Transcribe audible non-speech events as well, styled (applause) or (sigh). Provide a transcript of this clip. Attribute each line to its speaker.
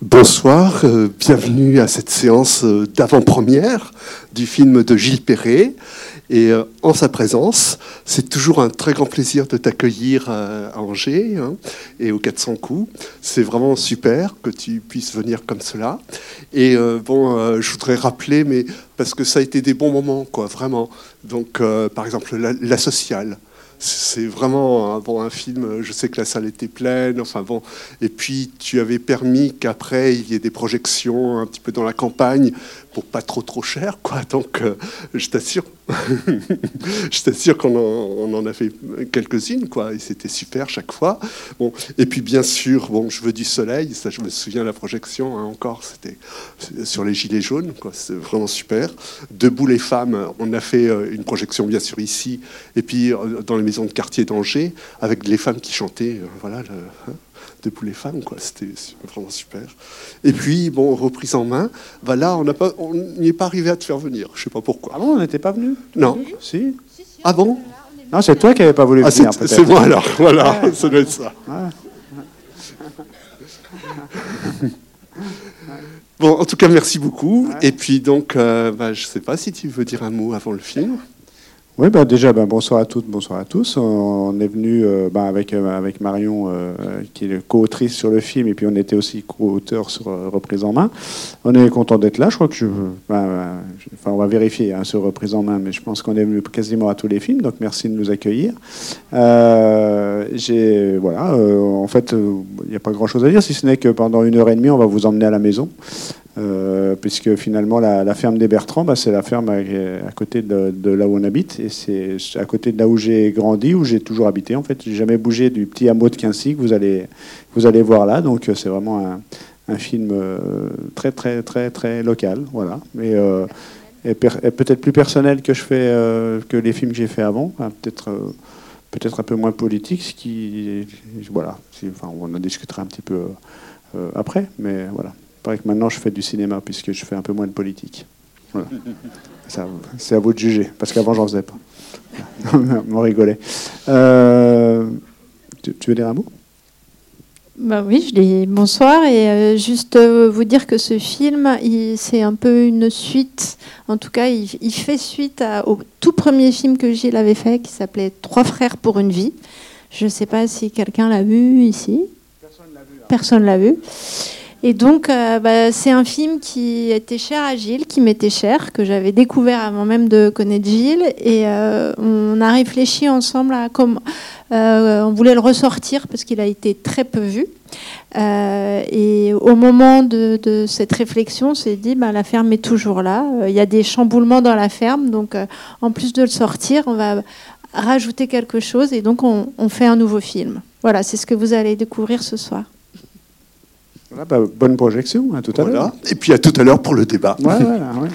Speaker 1: Bonsoir, euh, bienvenue à cette séance euh, d'avant-première du film de Gilles Perret. Et euh, en sa présence, c'est toujours un très grand plaisir de t'accueillir à Angers hein, et au 400 coups. C'est vraiment super que tu puisses venir comme cela. Et bon, je voudrais rappeler, mais parce que ça a été des bons moments, quoi, vraiment. Donc, par exemple, la sociale c'est vraiment un, bon, un film. Je sais que la salle était pleine. Enfin et puis tu avais permis qu'après il y ait des projections un petit peu dans la campagne pour pas trop trop cher, quoi. Donc euh, je t'assure, (laughs) je t'assure qu'on en, en a fait quelques-unes, quoi. Et c'était super chaque fois. Bon, et puis bien sûr, bon, je veux du soleil. Ça, je me souviens de la projection hein, encore. C'était sur les gilets jaunes, quoi. C'est vraiment super. Debout les femmes. On a fait euh, une projection bien sûr ici, et puis euh, dans les maisons de quartier d'Angers avec les femmes qui chantaient. Voilà. Le, hein debout les femmes, quoi. C'était vraiment super. Et puis, bon, reprise en main, bah là, on n'y est pas arrivé à te faire venir. Je sais pas pourquoi.
Speaker 2: Ah bon, on n'était pas venu
Speaker 1: Non.
Speaker 2: Si.
Speaker 1: Ah bon
Speaker 2: Non, c'est toi qui n'avais pas voulu ah, venir.
Speaker 1: C'est moi alors, (laughs) voilà, ça doit être ça. Bon, en tout cas, merci beaucoup. Et puis donc, euh, bah, je ne sais pas si tu veux dire un mot avant le film.
Speaker 2: Oui, bah déjà, bah, bonsoir à toutes, bonsoir à tous. On est venu euh, bah, avec, euh, avec Marion, euh, qui est co-autrice sur le film, et puis on était aussi co-auteur sur Reprise en main. On est content d'être là. Je crois que je, enfin, on va vérifier hein, sur Reprise en main, mais je pense qu'on est venu quasiment à tous les films, donc merci de nous accueillir. j'ai, voilà, en fait, il n'y a pas grand-chose à dire, si ce n'est que pendant une heure et demie, on va vous emmener à la maison. Euh, puisque finalement la, ferme des Bertrands, bah, c'est la ferme à, côté de, là où on habite, et c'est à côté de là où j'ai grandi, où j'ai toujours habité. En fait, j'ai jamais bougé du petit hameau de Quincy que vous allez, vous allez voir là. Donc euh, c'est vraiment un, film euh, très très très très local, voilà. Mais et, peut-être plus personnel que je fais que les films que j'ai fait avant, peut-être peut-être un peu moins politique, ce qui voilà. Enfin, on en discutera un petit peu après, mais voilà que maintenant je fais du cinéma puisque je fais un peu moins de politique. C'est à vous de juger, parce qu'avant j'en faisais pas. (laughs) On rigolait. Euh, tu, veux dire un mot?
Speaker 3: Bah oui, je dis bonsoir et euh, juste euh, vous dire que ce film, c'est un peu une suite. En tout cas, il, fait suite au tout premier film que Gilles avait fait, qui s'appelait Trois frères pour une vie. Je ne sais pas si quelqu'un l'a vu ici. Personne l'a vu. Personne l'a vu. Et donc, euh, bah, c'est un film qui était cher à Gilles, qui m'était cher, que j'avais découvert avant même de connaître Gilles. Et euh, on a réfléchi ensemble à comment. Euh, on voulait le ressortir parce qu'il a été très peu vu. et au moment de, cette réflexion, on s'est dit bah, la ferme est toujours là. Il y a des chamboulements dans la ferme. Donc, en plus de le sortir, on va rajouter quelque chose. Et donc, on, on fait un nouveau film. Voilà, c'est ce que vous allez découvrir ce soir.
Speaker 2: Bah, bonne projection, à tout à l'heure.
Speaker 1: Et puis à tout à l'heure pour le débat.
Speaker 2: Ouais, voilà, ouais.